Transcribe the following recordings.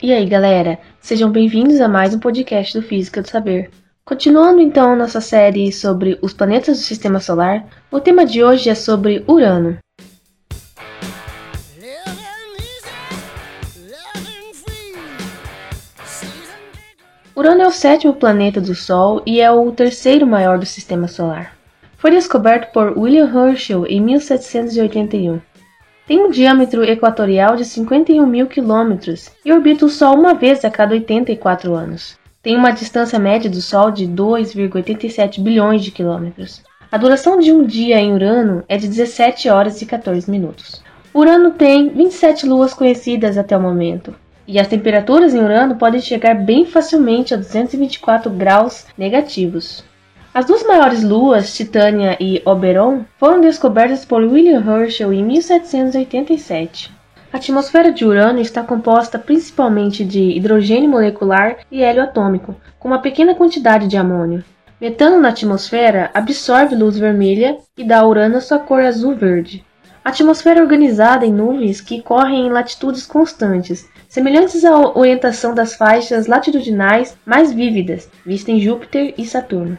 E aí, galera? Sejam bem-vindos a mais um podcast do Física do Saber. Continuando então nossa série sobre os planetas do Sistema Solar, o tema de hoje é sobre Urano. Urano é o sétimo planeta do Sol e é o terceiro maior do Sistema Solar. Foi descoberto por William Herschel em 1781. Tem um diâmetro equatorial de 51 mil quilômetros e orbita o Sol uma vez a cada 84 anos. Tem uma distância média do Sol de 2,87 bilhões de quilômetros. A duração de um dia em Urano é de 17 horas e 14 minutos. Urano tem 27 luas conhecidas até o momento, e as temperaturas em Urano podem chegar bem facilmente a 224 graus negativos. As duas maiores luas, Titânia e Oberon, foram descobertas por William Herschel em 1787. A atmosfera de Urano está composta principalmente de hidrogênio molecular e hélio atômico, com uma pequena quantidade de amônio. Metano na atmosfera absorve luz vermelha e dá a Urano sua cor azul-verde. A atmosfera é organizada em nuvens que correm em latitudes constantes, semelhantes à orientação das faixas latitudinais mais vívidas, vistas em Júpiter e Saturno.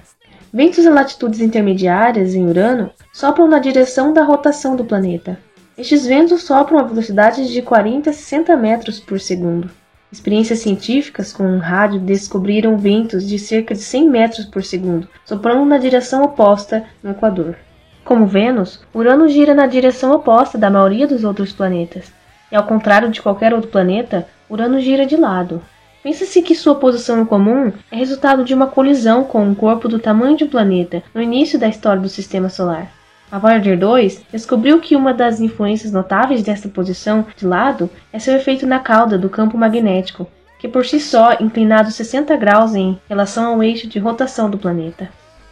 Ventos em latitudes intermediárias em Urano sopram na direção da rotação do planeta. Estes ventos sopram a velocidades de 40 a 60 metros por segundo. Experiências científicas com um rádio descobriram ventos de cerca de 100 metros por segundo, soprando na direção oposta no Equador. Como Vênus, Urano gira na direção oposta da maioria dos outros planetas, e ao contrário de qualquer outro planeta, Urano gira de lado, Pensa-se que sua posição em comum é resultado de uma colisão com um corpo do tamanho de um planeta no início da história do Sistema Solar. A Voyager 2 descobriu que uma das influências notáveis dessa posição de lado é seu efeito na cauda do campo magnético, que por si só inclinado 60 graus em relação ao eixo de rotação do planeta.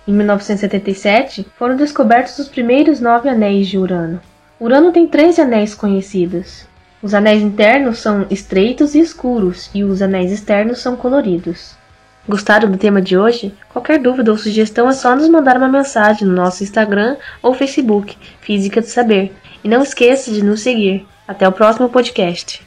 Em 1977, foram descobertos os primeiros nove anéis de Urano. Urano tem três anéis conhecidos: os anéis internos são estreitos e escuros, e os anéis externos são coloridos. Gostaram do tema de hoje? Qualquer dúvida ou sugestão é só nos mandar uma mensagem no nosso Instagram ou Facebook, Física do Saber. E não esqueça de nos seguir. Até o próximo podcast.